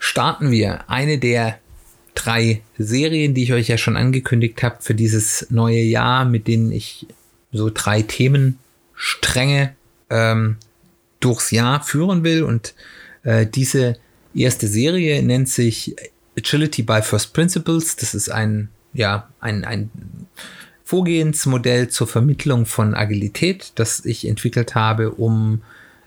starten wir eine der drei Serien, die ich euch ja schon angekündigt habe für dieses neue Jahr, mit denen ich so drei Themenstränge ähm, durchs Jahr führen will. Und äh, diese erste Serie nennt sich Agility by First Principles. Das ist ein, ja, ein, ein Vorgehensmodell zur Vermittlung von Agilität, das ich entwickelt habe, um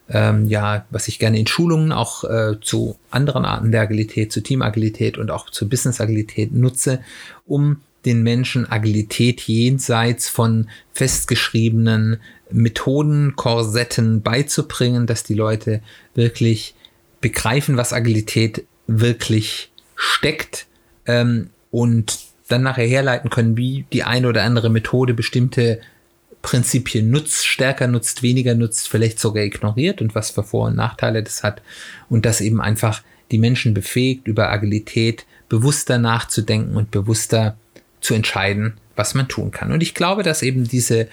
ähm, ja, was ich gerne in Schulungen auch äh, zu anderen Arten der Agilität, zu Teamagilität und auch zur Business-Agilität nutze, um den Menschen Agilität jenseits von festgeschriebenen Methoden, Korsetten beizubringen, dass die Leute wirklich begreifen, was Agilität wirklich steckt ähm, und dann nachher herleiten können, wie die eine oder andere Methode bestimmte Prinzipien nutzt, stärker nutzt, weniger nutzt, vielleicht sogar ignoriert und was für Vor- und Nachteile das hat und das eben einfach die Menschen befähigt, über Agilität bewusster nachzudenken und bewusster zu entscheiden, was man tun kann. Und ich glaube, dass eben diese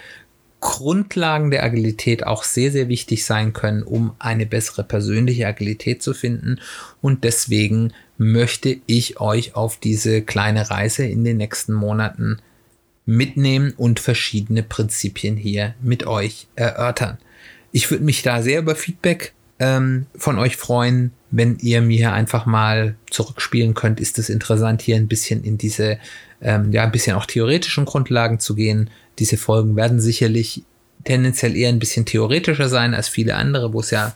Grundlagen der Agilität auch sehr, sehr wichtig sein können, um eine bessere persönliche Agilität zu finden. Und deswegen möchte ich euch auf diese kleine Reise in den nächsten Monaten mitnehmen und verschiedene Prinzipien hier mit euch erörtern. Ich würde mich da sehr über Feedback ähm, von euch freuen, wenn ihr mir einfach mal zurückspielen könnt. Ist es interessant, hier ein bisschen in diese, ähm, ja, ein bisschen auch theoretischen Grundlagen zu gehen? Diese Folgen werden sicherlich tendenziell eher ein bisschen theoretischer sein als viele andere, wo es ja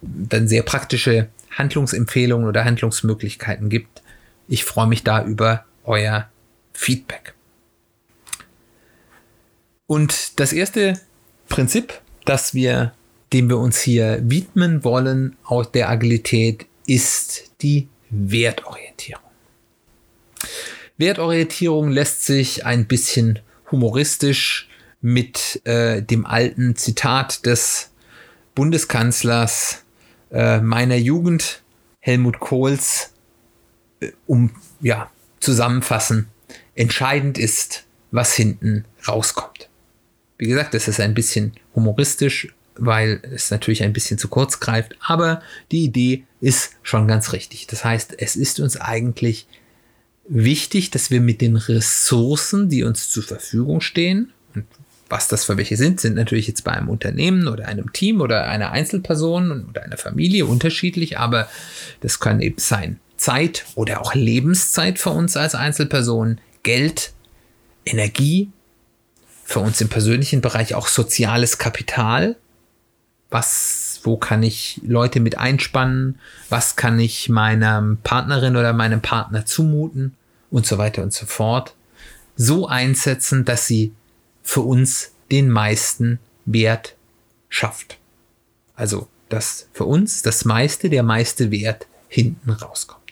dann sehr praktische Handlungsempfehlungen oder Handlungsmöglichkeiten gibt. Ich freue mich da über euer Feedback. Und das erste Prinzip, das wir, dem wir uns hier widmen wollen aus der Agilität, ist die Wertorientierung. Wertorientierung lässt sich ein bisschen humoristisch mit äh, dem alten Zitat des Bundeskanzlers äh, meiner Jugend, Helmut Kohls, äh, um ja zusammenfassen. Entscheidend ist, was hinten rauskommt. Wie gesagt, das ist ein bisschen humoristisch, weil es natürlich ein bisschen zu kurz greift, aber die Idee ist schon ganz richtig. Das heißt, es ist uns eigentlich wichtig, dass wir mit den Ressourcen, die uns zur Verfügung stehen, und was das für welche sind, sind natürlich jetzt bei einem Unternehmen oder einem Team oder einer Einzelperson oder einer Familie unterschiedlich, aber das kann eben sein Zeit oder auch Lebenszeit für uns als Einzelperson, Geld, Energie, für uns im persönlichen Bereich auch soziales Kapital. Was, wo kann ich Leute mit einspannen? Was kann ich meiner Partnerin oder meinem Partner zumuten? Und so weiter und so fort. So einsetzen, dass sie für uns den meisten Wert schafft. Also, dass für uns das meiste, der meiste Wert hinten rauskommt.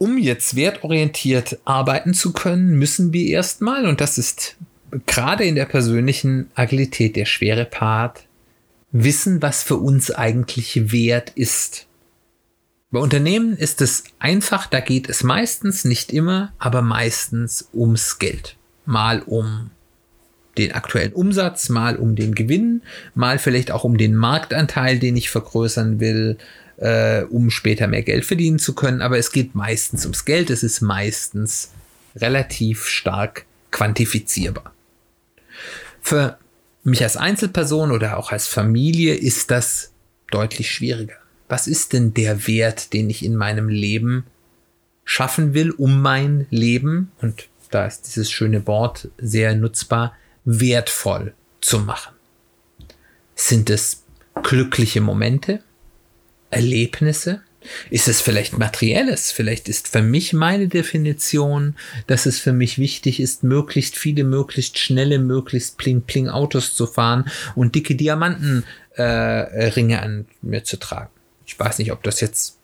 Um jetzt wertorientiert arbeiten zu können, müssen wir erstmal, und das ist gerade in der persönlichen Agilität der schwere Part, wissen, was für uns eigentlich wert ist. Bei Unternehmen ist es einfach, da geht es meistens, nicht immer, aber meistens ums Geld. Mal um den aktuellen Umsatz, mal um den Gewinn, mal vielleicht auch um den Marktanteil, den ich vergrößern will, äh, um später mehr Geld verdienen zu können. Aber es geht meistens ums Geld. Es ist meistens relativ stark quantifizierbar. Für mich als Einzelperson oder auch als Familie ist das deutlich schwieriger. Was ist denn der Wert, den ich in meinem Leben schaffen will, um mein Leben, und da ist dieses schöne Wort sehr nutzbar, wertvoll zu machen? Sind es glückliche Momente? Erlebnisse? Ist es vielleicht materielles? Vielleicht ist für mich meine Definition, dass es für mich wichtig ist, möglichst viele, möglichst schnelle, möglichst pling-pling Autos zu fahren und dicke Diamantenringe äh, an mir zu tragen. Ich weiß nicht, ob das jetzt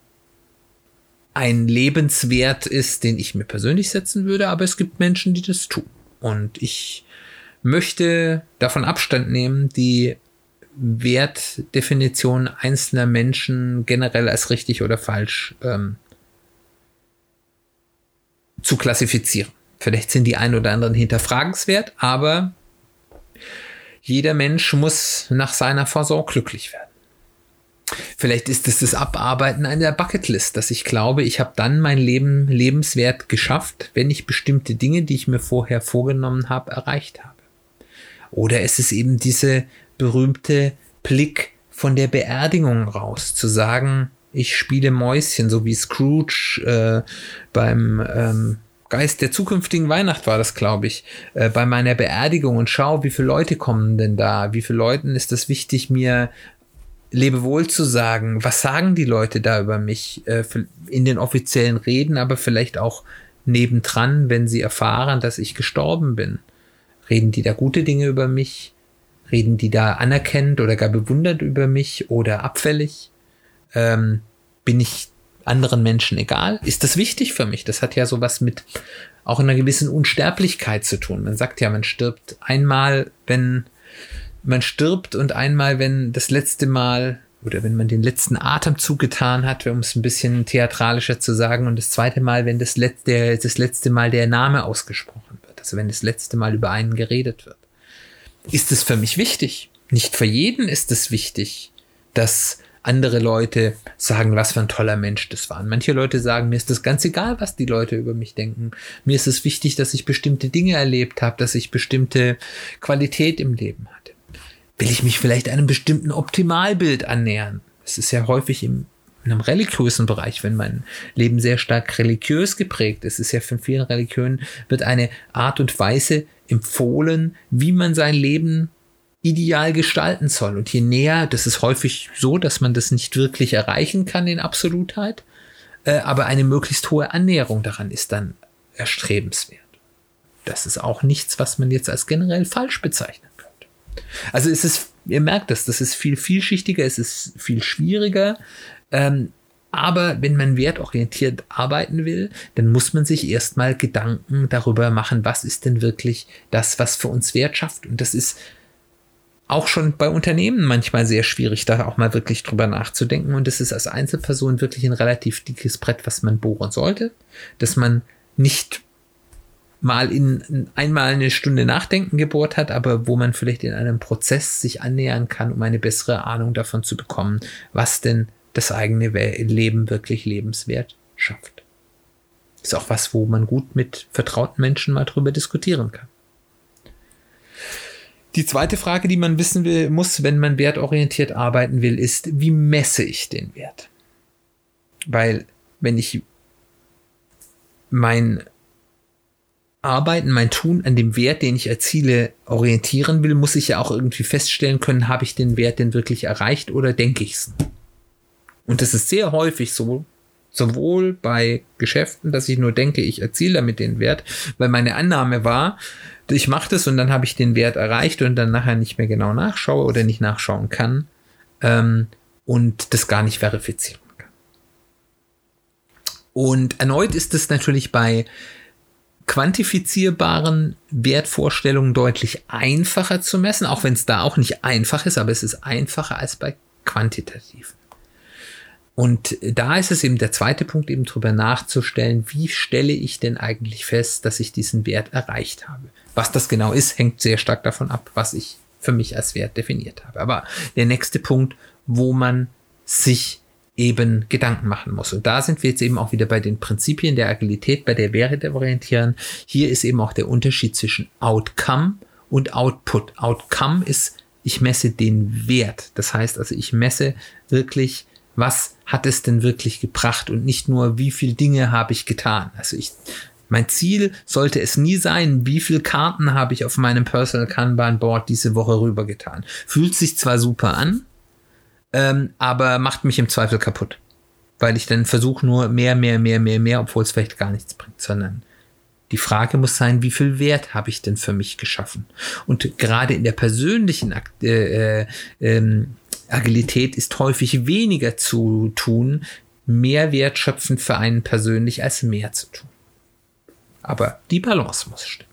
ein Lebenswert ist, den ich mir persönlich setzen würde, aber es gibt Menschen, die das tun. Und ich möchte davon Abstand nehmen, die Wertdefinition einzelner Menschen generell als richtig oder falsch ähm, zu klassifizieren. Vielleicht sind die ein oder anderen hinterfragenswert, aber jeder Mensch muss nach seiner Versorgung glücklich werden. Vielleicht ist es das Abarbeiten einer Bucketlist, dass ich glaube, ich habe dann mein Leben lebenswert geschafft, wenn ich bestimmte Dinge, die ich mir vorher vorgenommen habe, erreicht habe. Oder es ist eben diese berühmte Blick von der Beerdigung raus, zu sagen, ich spiele Mäuschen, so wie Scrooge äh, beim ähm, Geist der zukünftigen Weihnacht war das, glaube ich, äh, bei meiner Beerdigung und schau, wie viele Leute kommen denn da, wie viele Leuten ist es wichtig, mir Lebewohl zu sagen. Was sagen die Leute da über mich äh, in den offiziellen Reden, aber vielleicht auch nebendran, wenn sie erfahren, dass ich gestorben bin? Reden die da gute Dinge über mich? Reden die da anerkennend oder gar bewundert über mich oder abfällig? Ähm, bin ich anderen Menschen egal? Ist das wichtig für mich? Das hat ja sowas mit auch einer gewissen Unsterblichkeit zu tun. Man sagt ja, man stirbt einmal, wenn man stirbt und einmal, wenn das letzte Mal oder wenn man den letzten Atemzug getan hat, um es ein bisschen theatralischer zu sagen, und das zweite Mal, wenn das letzte, das letzte Mal der Name ausgesprochen wird, also wenn das letzte Mal über einen geredet wird. Ist es für mich wichtig? Nicht für jeden ist es wichtig, dass andere Leute sagen, was für ein toller Mensch das war. Und manche Leute sagen, mir ist das ganz egal, was die Leute über mich denken. Mir ist es wichtig, dass ich bestimmte Dinge erlebt habe, dass ich bestimmte Qualität im Leben hatte. Will ich mich vielleicht einem bestimmten Optimalbild annähern? Es ist ja häufig im in einem religiösen Bereich, wenn mein Leben sehr stark religiös geprägt ist, ist ja von vielen Religionen, wird eine Art und Weise empfohlen, wie man sein Leben ideal gestalten soll. Und je näher, das ist häufig so, dass man das nicht wirklich erreichen kann in Absolutheit, äh, aber eine möglichst hohe Annäherung daran ist dann erstrebenswert. Das ist auch nichts, was man jetzt als generell falsch bezeichnen könnte. Also es ist, ihr merkt das, das ist viel vielschichtiger, es ist viel schwieriger. Ähm, aber wenn man wertorientiert arbeiten will, dann muss man sich erstmal Gedanken darüber machen, was ist denn wirklich das, was für uns Wert schafft. Und das ist auch schon bei Unternehmen manchmal sehr schwierig, da auch mal wirklich drüber nachzudenken. Und es ist als Einzelperson wirklich ein relativ dickes Brett, was man bohren sollte, dass man nicht mal in einmal eine Stunde Nachdenken gebohrt hat, aber wo man vielleicht in einem Prozess sich annähern kann, um eine bessere Ahnung davon zu bekommen, was denn das eigene Leben wirklich lebenswert schafft. Ist auch was, wo man gut mit vertrauten Menschen mal drüber diskutieren kann. Die zweite Frage, die man wissen will, muss, wenn man wertorientiert arbeiten will, ist, wie messe ich den Wert? Weil wenn ich mein Arbeiten, mein Tun an dem Wert, den ich erziele, orientieren will, muss ich ja auch irgendwie feststellen können, habe ich den Wert denn wirklich erreicht oder denke ich es? Und das ist sehr häufig so, sowohl bei Geschäften, dass ich nur denke, ich erziele damit den Wert, weil meine Annahme war, ich mache das und dann habe ich den Wert erreicht und dann nachher nicht mehr genau nachschaue oder nicht nachschauen kann ähm, und das gar nicht verifizieren kann. Und erneut ist es natürlich bei quantifizierbaren Wertvorstellungen deutlich einfacher zu messen, auch wenn es da auch nicht einfach ist, aber es ist einfacher als bei quantitativen. Und da ist es eben der zweite Punkt, eben drüber nachzustellen, wie stelle ich denn eigentlich fest, dass ich diesen Wert erreicht habe. Was das genau ist, hängt sehr stark davon ab, was ich für mich als Wert definiert habe. Aber der nächste Punkt, wo man sich eben Gedanken machen muss. Und da sind wir jetzt eben auch wieder bei den Prinzipien der Agilität, bei der Werte orientieren. Hier ist eben auch der Unterschied zwischen Outcome und Output. Outcome ist, ich messe den Wert. Das heißt also, ich messe wirklich, was hat es denn wirklich gebracht und nicht nur, wie viele Dinge habe ich getan. Also ich, mein Ziel sollte es nie sein, wie viele Karten habe ich auf meinem Personal Kanban Board diese Woche rübergetan. Fühlt sich zwar super an, ähm, aber macht mich im Zweifel kaputt. Weil ich dann versuche nur mehr, mehr, mehr, mehr, mehr, obwohl es vielleicht gar nichts bringt, sondern die Frage muss sein, wie viel Wert habe ich denn für mich geschaffen? Und gerade in der persönlichen äh, äh, ähm, Agilität ist häufig weniger zu tun, mehr wertschöpfend für einen persönlich als mehr zu tun. Aber die Balance muss stimmen.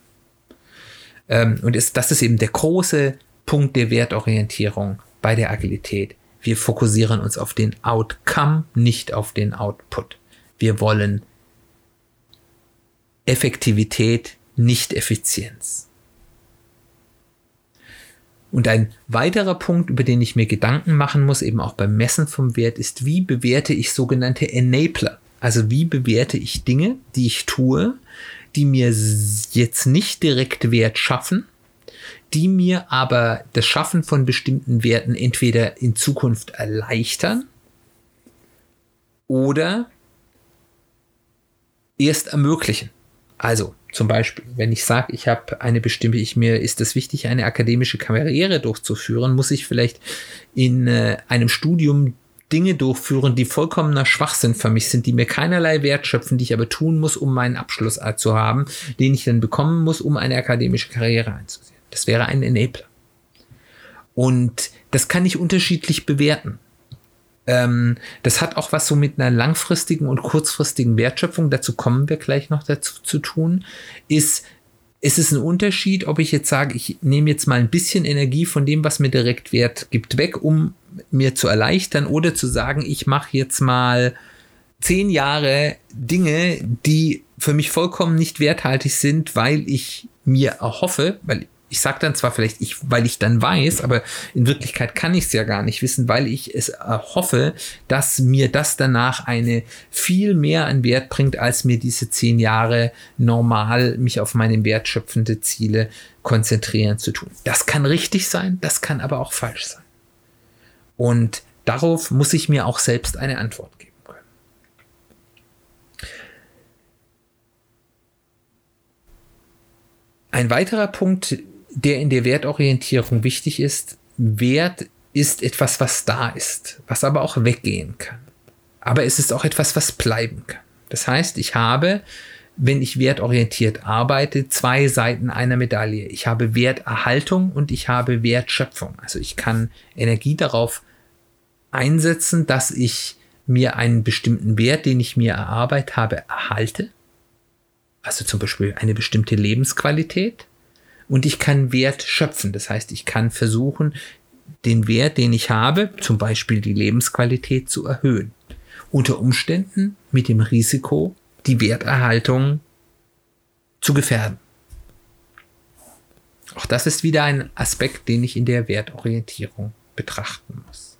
Ähm, und ist, das ist eben der große Punkt der Wertorientierung bei der Agilität. Wir fokussieren uns auf den Outcome, nicht auf den Output. Wir wollen Effektivität, nicht Effizienz. Und ein weiterer Punkt, über den ich mir Gedanken machen muss, eben auch beim Messen vom Wert, ist, wie bewerte ich sogenannte Enabler? Also wie bewerte ich Dinge, die ich tue, die mir jetzt nicht direkt Wert schaffen, die mir aber das Schaffen von bestimmten Werten entweder in Zukunft erleichtern oder erst ermöglichen. Also zum Beispiel, wenn ich sage, ich habe eine bestimmte, ich mir ist es wichtig, eine akademische Karriere durchzuführen, muss ich vielleicht in äh, einem Studium Dinge durchführen, die vollkommener Schwachsinn für mich sind, die mir keinerlei Wert schöpfen, die ich aber tun muss, um meinen Abschluss zu haben, den ich dann bekommen muss, um eine akademische Karriere einzusehen. Das wäre ein Enabler. Und das kann ich unterschiedlich bewerten. Ähm, das hat auch was so mit einer langfristigen und kurzfristigen Wertschöpfung, dazu kommen wir gleich noch dazu zu tun, ist, ist es ein Unterschied, ob ich jetzt sage, ich nehme jetzt mal ein bisschen Energie von dem, was mir direkt Wert gibt, weg, um mir zu erleichtern oder zu sagen, ich mache jetzt mal zehn Jahre Dinge, die für mich vollkommen nicht werthaltig sind, weil ich mir erhoffe, weil ich sage dann zwar vielleicht, ich, weil ich dann weiß, aber in Wirklichkeit kann ich es ja gar nicht wissen, weil ich es hoffe, dass mir das danach eine viel mehr an Wert bringt, als mir diese zehn Jahre normal mich auf meine wertschöpfende Ziele konzentrieren zu tun. Das kann richtig sein, das kann aber auch falsch sein. Und darauf muss ich mir auch selbst eine Antwort geben können. Ein weiterer Punkt, der in der Wertorientierung wichtig ist, Wert ist etwas, was da ist, was aber auch weggehen kann. Aber es ist auch etwas, was bleiben kann. Das heißt, ich habe, wenn ich wertorientiert arbeite, zwei Seiten einer Medaille. Ich habe Werterhaltung und ich habe Wertschöpfung. Also ich kann Energie darauf einsetzen, dass ich mir einen bestimmten Wert, den ich mir erarbeitet habe, erhalte. Also zum Beispiel eine bestimmte Lebensqualität und ich kann Wert schöpfen. Das heißt, ich kann versuchen, den Wert, den ich habe, zum Beispiel die Lebensqualität zu erhöhen. Unter Umständen mit dem Risiko, die Werterhaltung zu gefährden. Auch das ist wieder ein Aspekt, den ich in der Wertorientierung betrachten muss.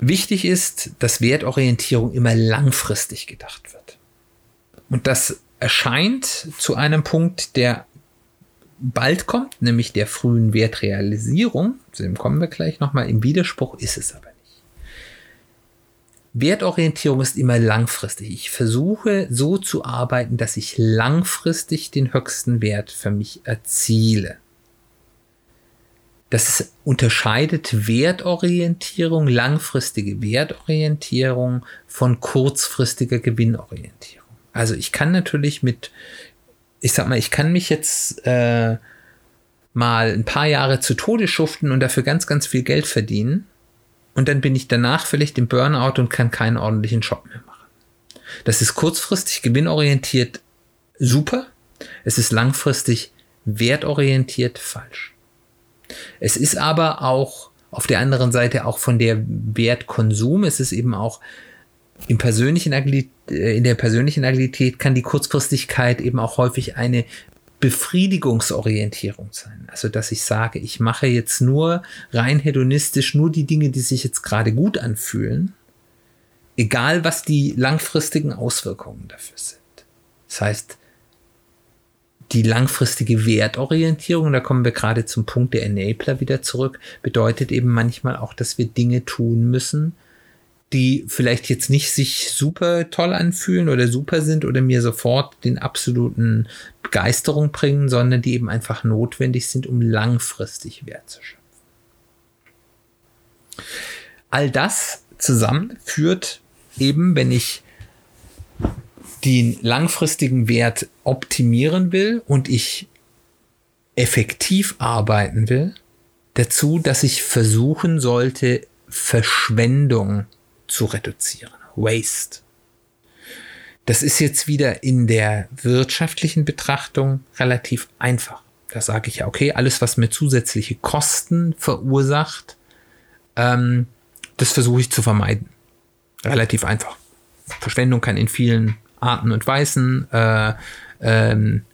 Wichtig ist, dass Wertorientierung immer langfristig gedacht wird. Und das erscheint zu einem Punkt, der bald kommt, nämlich der frühen Wertrealisierung. Zu dem kommen wir gleich nochmal. Im Widerspruch ist es aber nicht. Wertorientierung ist immer langfristig. Ich versuche so zu arbeiten, dass ich langfristig den höchsten Wert für mich erziele. Das unterscheidet Wertorientierung, langfristige Wertorientierung von kurzfristiger Gewinnorientierung. Also ich kann natürlich mit, ich sag mal, ich kann mich jetzt äh, mal ein paar Jahre zu Tode schuften und dafür ganz, ganz viel Geld verdienen. Und dann bin ich danach vielleicht im Burnout und kann keinen ordentlichen Job mehr machen. Das ist kurzfristig gewinnorientiert super. Es ist langfristig wertorientiert falsch. Es ist aber auch auf der anderen Seite auch von der Wertkonsum, es ist eben auch im persönlichen Agilität, äh, in der persönlichen Agilität kann die Kurzfristigkeit eben auch häufig eine Befriedigungsorientierung sein. Also, dass ich sage, ich mache jetzt nur rein hedonistisch nur die Dinge, die sich jetzt gerade gut anfühlen, egal was die langfristigen Auswirkungen dafür sind. Das heißt, die langfristige Wertorientierung, da kommen wir gerade zum Punkt der Enabler wieder zurück, bedeutet eben manchmal auch, dass wir Dinge tun müssen, die vielleicht jetzt nicht sich super toll anfühlen oder super sind oder mir sofort den absoluten Begeisterung bringen, sondern die eben einfach notwendig sind, um langfristig Wert zu schöpfen. All das zusammen führt eben, wenn ich den langfristigen Wert optimieren will und ich effektiv arbeiten will, dazu, dass ich versuchen sollte, Verschwendung zu reduzieren. Waste. Das ist jetzt wieder in der wirtschaftlichen Betrachtung relativ einfach. Da sage ich ja, okay, alles, was mir zusätzliche Kosten verursacht, ähm, das versuche ich zu vermeiden. Relativ einfach. Verschwendung kann in vielen Arten und Weisen äh, ähm,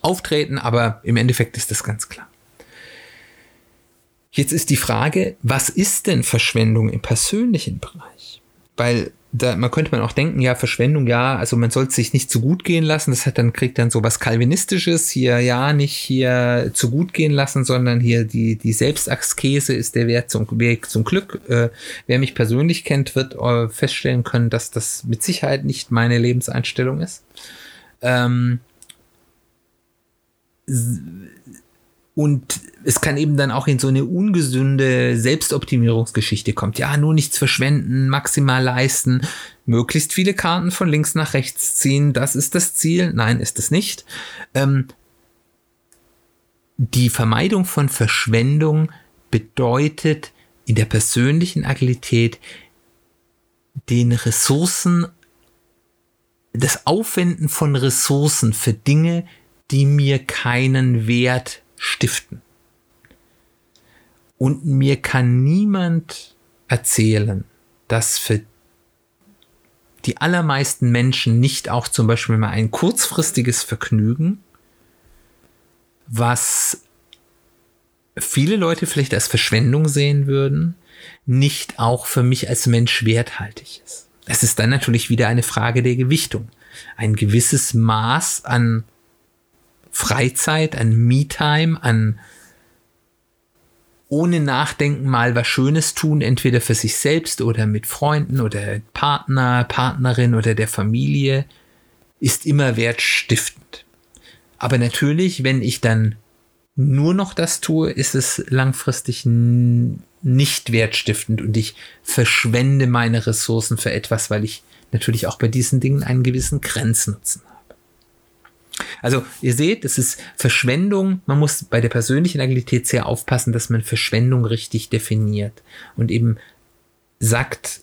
auftreten, aber im Endeffekt ist das ganz klar. Jetzt ist die Frage, was ist denn Verschwendung im persönlichen Bereich? Weil da man könnte man auch denken, ja, Verschwendung, ja, also man sollte sich nicht zu gut gehen lassen. Das hat dann kriegt dann so was Calvinistisches hier, ja, nicht hier zu gut gehen lassen, sondern hier die die Selbstaskese ist der Wert zum Weg zum Glück. Äh, wer mich persönlich kennt, wird äh, feststellen können, dass das mit Sicherheit nicht meine Lebenseinstellung ist. Ähm, und es kann eben dann auch in so eine ungesunde Selbstoptimierungsgeschichte kommt. Ja, nur nichts verschwenden, maximal leisten, möglichst viele Karten von links nach rechts ziehen. Das ist das Ziel. Nein, ist es nicht. Ähm, die Vermeidung von Verschwendung bedeutet in der persönlichen Agilität den Ressourcen, das Aufwenden von Ressourcen für Dinge, die mir keinen Wert stiften. Und mir kann niemand erzählen, dass für die allermeisten Menschen nicht auch zum Beispiel mal ein kurzfristiges Vergnügen, was viele Leute vielleicht als Verschwendung sehen würden, nicht auch für mich als Mensch werthaltig ist. Es ist dann natürlich wieder eine Frage der Gewichtung. Ein gewisses Maß an Freizeit, an Me-Time, an ohne Nachdenken mal was Schönes tun, entweder für sich selbst oder mit Freunden oder Partner, Partnerin oder der Familie, ist immer wertstiftend. Aber natürlich, wenn ich dann nur noch das tue, ist es langfristig nicht wertstiftend und ich verschwende meine Ressourcen für etwas, weil ich natürlich auch bei diesen Dingen einen gewissen Grenznutzen habe. Also ihr seht, es ist Verschwendung. Man muss bei der persönlichen Agilität sehr aufpassen, dass man Verschwendung richtig definiert und eben sagt,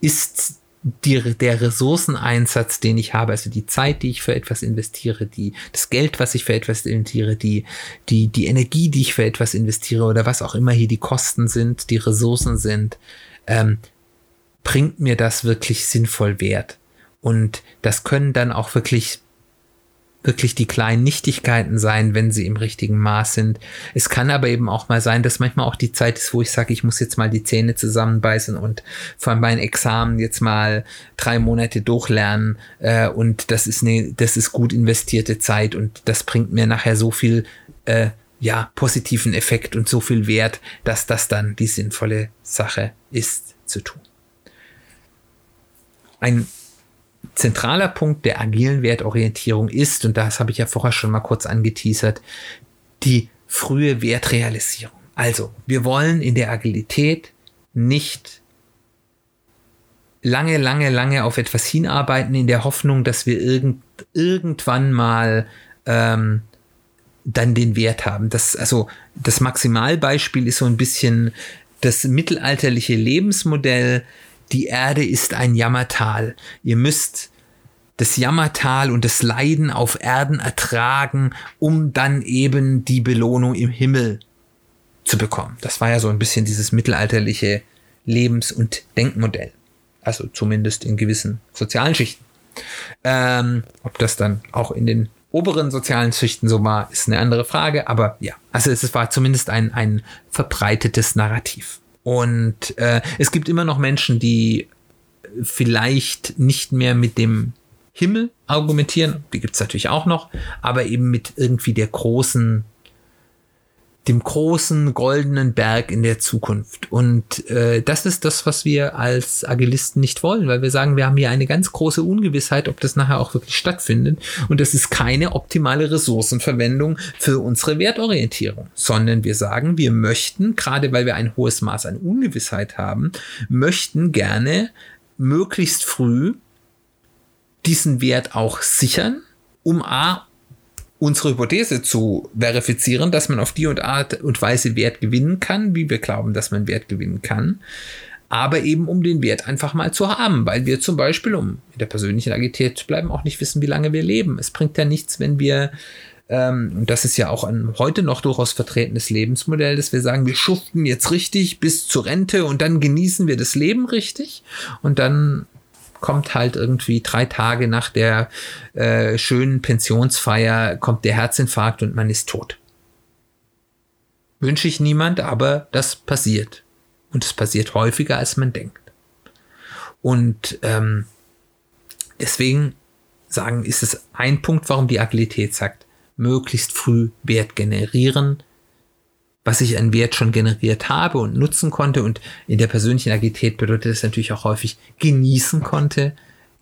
ist die, der Ressourceneinsatz, den ich habe, also die Zeit, die ich für etwas investiere, die, das Geld, was ich für etwas investiere, die, die, die Energie, die ich für etwas investiere oder was auch immer hier die Kosten sind, die Ressourcen sind, ähm, bringt mir das wirklich sinnvoll Wert? Und das können dann auch wirklich wirklich die kleinen Nichtigkeiten sein, wenn sie im richtigen Maß sind. Es kann aber eben auch mal sein, dass manchmal auch die Zeit ist, wo ich sage, ich muss jetzt mal die Zähne zusammenbeißen und von meinem Examen jetzt mal drei Monate durchlernen äh, und das ist eine, das ist gut investierte Zeit und das bringt mir nachher so viel äh, ja positiven Effekt und so viel Wert, dass das dann die sinnvolle Sache ist zu tun. Ein zentraler Punkt der agilen Wertorientierung ist, und das habe ich ja vorher schon mal kurz angeteasert, die frühe Wertrealisierung. Also, wir wollen in der Agilität nicht lange, lange, lange auf etwas hinarbeiten in der Hoffnung, dass wir irgend, irgendwann mal ähm, dann den Wert haben. Das, also das Maximalbeispiel ist so ein bisschen das mittelalterliche Lebensmodell, die Erde ist ein Jammertal. Ihr müsst das Jammertal und das Leiden auf Erden ertragen, um dann eben die Belohnung im Himmel zu bekommen. Das war ja so ein bisschen dieses mittelalterliche Lebens- und Denkmodell. Also zumindest in gewissen sozialen Schichten. Ähm, ob das dann auch in den oberen sozialen Schichten so war, ist eine andere Frage. Aber ja, also es war zumindest ein, ein verbreitetes Narrativ. Und äh, es gibt immer noch Menschen, die vielleicht nicht mehr mit dem Himmel argumentieren, die gibt es natürlich auch noch, aber eben mit irgendwie der großen dem großen goldenen Berg in der Zukunft. Und äh, das ist das, was wir als Agilisten nicht wollen, weil wir sagen, wir haben hier eine ganz große Ungewissheit, ob das nachher auch wirklich stattfindet. Und das ist keine optimale Ressourcenverwendung für unsere Wertorientierung, sondern wir sagen, wir möchten, gerade weil wir ein hohes Maß an Ungewissheit haben, möchten gerne möglichst früh diesen Wert auch sichern, um A unsere Hypothese zu verifizieren, dass man auf die und Art und Weise Wert gewinnen kann, wie wir glauben, dass man Wert gewinnen kann. Aber eben um den Wert einfach mal zu haben, weil wir zum Beispiel, um in der persönlichen Agilität zu bleiben, auch nicht wissen, wie lange wir leben. Es bringt ja nichts, wenn wir ähm, und das ist ja auch ein heute noch durchaus vertretenes Lebensmodell, dass wir sagen, wir schuften jetzt richtig bis zur Rente und dann genießen wir das Leben richtig und dann kommt halt irgendwie drei Tage nach der äh, schönen Pensionsfeier, kommt der Herzinfarkt und man ist tot. Wünsche ich niemand, aber das passiert. Und es passiert häufiger, als man denkt. Und ähm, deswegen sagen, ist es ein Punkt, warum die Agilität sagt, möglichst früh Wert generieren, was ich an Wert schon generiert habe und nutzen konnte und in der persönlichen Agilität bedeutet das natürlich auch häufig genießen konnte,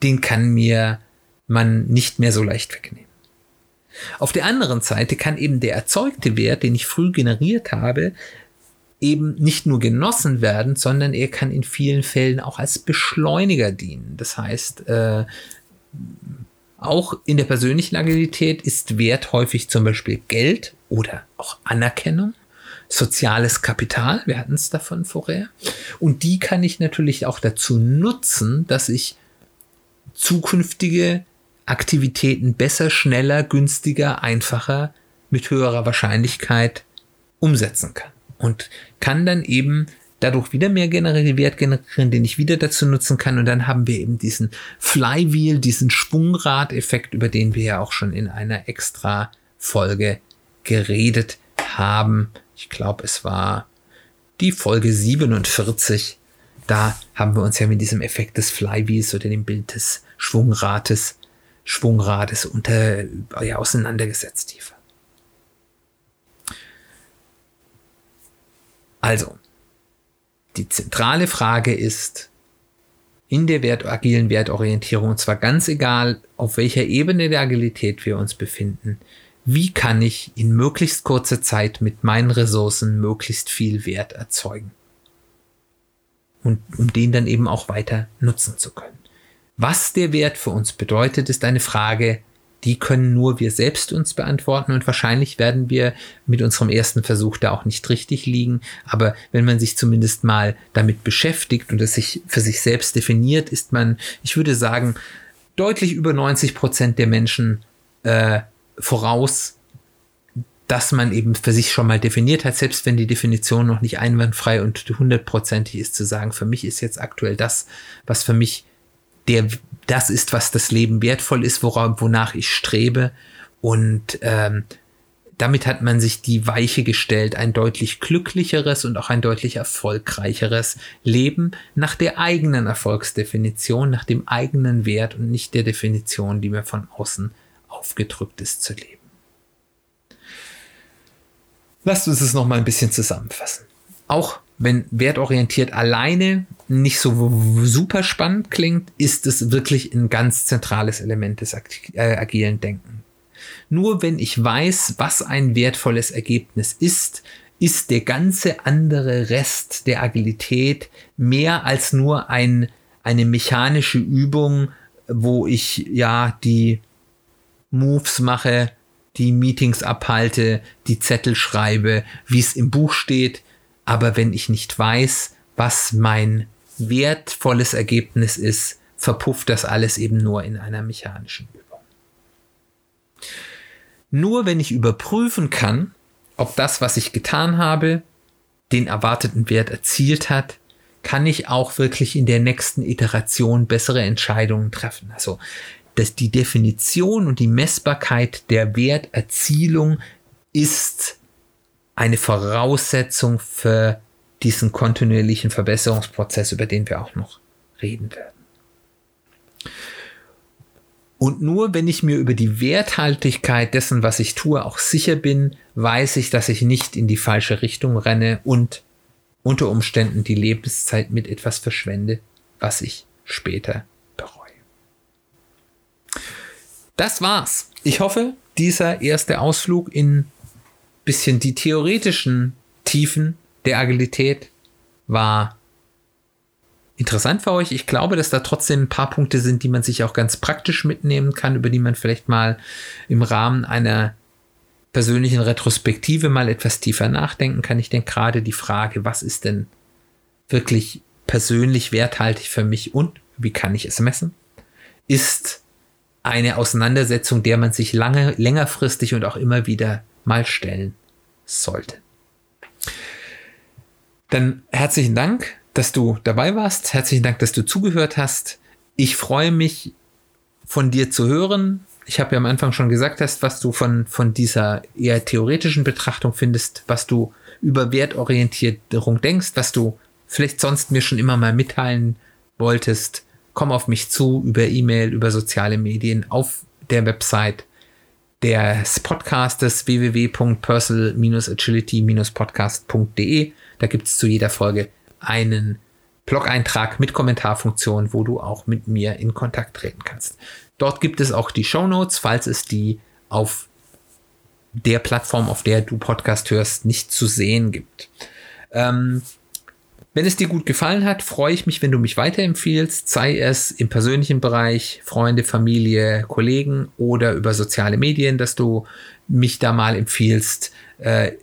den kann mir man nicht mehr so leicht wegnehmen. Auf der anderen Seite kann eben der erzeugte Wert, den ich früh generiert habe, eben nicht nur genossen werden, sondern er kann in vielen Fällen auch als Beschleuniger dienen. Das heißt, äh, auch in der persönlichen Agilität ist Wert häufig zum Beispiel Geld oder auch Anerkennung soziales Kapital, wir hatten es davon vorher. Und die kann ich natürlich auch dazu nutzen, dass ich zukünftige Aktivitäten besser, schneller, günstiger, einfacher, mit höherer Wahrscheinlichkeit umsetzen kann. Und kann dann eben dadurch wieder mehr generieren, Wert generieren, den ich wieder dazu nutzen kann. Und dann haben wir eben diesen Flywheel, diesen Schwungrad-Effekt, über den wir ja auch schon in einer extra Folge geredet haben. Ich glaube, es war die Folge 47. Da haben wir uns ja mit diesem Effekt des Flywheels oder dem Bild des Schwungrates, Schwungrades unter, ja, auseinandergesetzt tiefer. Also, die zentrale Frage ist, in der Wert, agilen Wertorientierung, und zwar ganz egal, auf welcher Ebene der Agilität wir uns befinden, wie kann ich in möglichst kurzer Zeit mit meinen Ressourcen möglichst viel Wert erzeugen. Und um den dann eben auch weiter nutzen zu können. Was der Wert für uns bedeutet, ist eine Frage, die können nur wir selbst uns beantworten und wahrscheinlich werden wir mit unserem ersten Versuch da auch nicht richtig liegen. Aber wenn man sich zumindest mal damit beschäftigt und es sich für sich selbst definiert, ist man, ich würde sagen, deutlich über 90 Prozent der Menschen äh, voraus, dass man eben für sich schon mal definiert hat, selbst wenn die Definition noch nicht einwandfrei und hundertprozentig ist, zu sagen, für mich ist jetzt aktuell das, was für mich der, das ist, was das Leben wertvoll ist, wora, wonach ich strebe. Und ähm, damit hat man sich die Weiche gestellt, ein deutlich glücklicheres und auch ein deutlich erfolgreicheres Leben nach der eigenen Erfolgsdefinition, nach dem eigenen Wert und nicht der Definition, die mir von außen aufgedrückt ist zu leben. Lasst uns es noch mal ein bisschen zusammenfassen. Auch wenn wertorientiert alleine nicht so super spannend klingt, ist es wirklich ein ganz zentrales Element des äh, agilen Denken. Nur wenn ich weiß, was ein wertvolles Ergebnis ist, ist der ganze andere Rest der Agilität mehr als nur ein, eine mechanische Übung, wo ich ja die Moves mache, die Meetings abhalte, die Zettel schreibe, wie es im Buch steht. Aber wenn ich nicht weiß, was mein wertvolles Ergebnis ist, verpufft das alles eben nur in einer mechanischen Übung. Nur wenn ich überprüfen kann, ob das, was ich getan habe, den erwarteten Wert erzielt hat, kann ich auch wirklich in der nächsten Iteration bessere Entscheidungen treffen. Also dass die Definition und die Messbarkeit der Werterzielung ist eine Voraussetzung für diesen kontinuierlichen Verbesserungsprozess, über den wir auch noch reden werden. Und nur wenn ich mir über die Werthaltigkeit dessen, was ich tue, auch sicher bin, weiß ich, dass ich nicht in die falsche Richtung renne und unter Umständen die Lebenszeit mit etwas verschwende, was ich später das war's. Ich hoffe, dieser erste Ausflug in bisschen die theoretischen Tiefen der Agilität war interessant für euch. Ich glaube, dass da trotzdem ein paar Punkte sind, die man sich auch ganz praktisch mitnehmen kann, über die man vielleicht mal im Rahmen einer persönlichen Retrospektive mal etwas tiefer nachdenken kann. Ich denke gerade die Frage, was ist denn wirklich persönlich werthaltig für mich und wie kann ich es messen, ist eine Auseinandersetzung, der man sich lange, längerfristig und auch immer wieder mal stellen sollte. Dann herzlichen Dank, dass du dabei warst. Herzlichen Dank, dass du zugehört hast. Ich freue mich, von dir zu hören. Ich habe ja am Anfang schon gesagt hast, was du von, von dieser eher theoretischen Betrachtung findest, was du über Wertorientierung denkst, was du vielleicht sonst mir schon immer mal mitteilen wolltest. Komm auf mich zu über E-Mail, über soziale Medien, auf der Website des Podcastes www.personal-agility-podcast.de. Da gibt es zu jeder Folge einen Blog-Eintrag mit Kommentarfunktion, wo du auch mit mir in Kontakt treten kannst. Dort gibt es auch die Show Notes, falls es die auf der Plattform, auf der du Podcast hörst, nicht zu sehen gibt. Ähm, wenn es dir gut gefallen hat, freue ich mich, wenn du mich weiterempfiehlst, sei es im persönlichen Bereich, Freunde, Familie, Kollegen oder über soziale Medien, dass du mich da mal empfiehlst. Äh,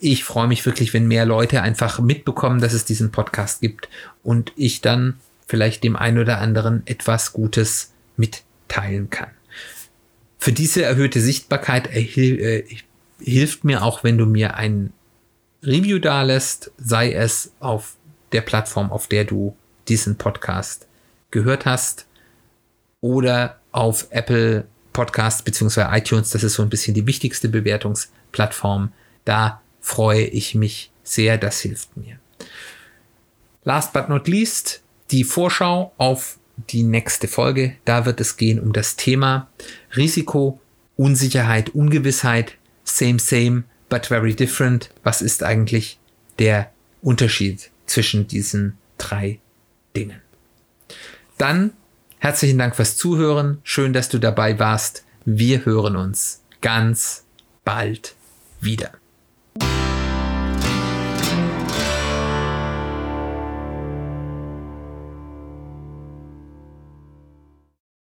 ich freue mich wirklich, wenn mehr Leute einfach mitbekommen, dass es diesen Podcast gibt und ich dann vielleicht dem einen oder anderen etwas Gutes mitteilen kann. Für diese erhöhte Sichtbarkeit äh, hilft mir auch, wenn du mir ein Review da lässt, sei es auf der Plattform, auf der du diesen Podcast gehört hast oder auf Apple Podcasts beziehungsweise iTunes. Das ist so ein bisschen die wichtigste Bewertungsplattform. Da freue ich mich sehr. Das hilft mir. Last but not least die Vorschau auf die nächste Folge. Da wird es gehen um das Thema Risiko, Unsicherheit, Ungewissheit. Same, same, but very different. Was ist eigentlich der Unterschied zwischen diesen drei Dingen. Dann herzlichen Dank fürs Zuhören. Schön, dass du dabei warst. Wir hören uns ganz bald wieder.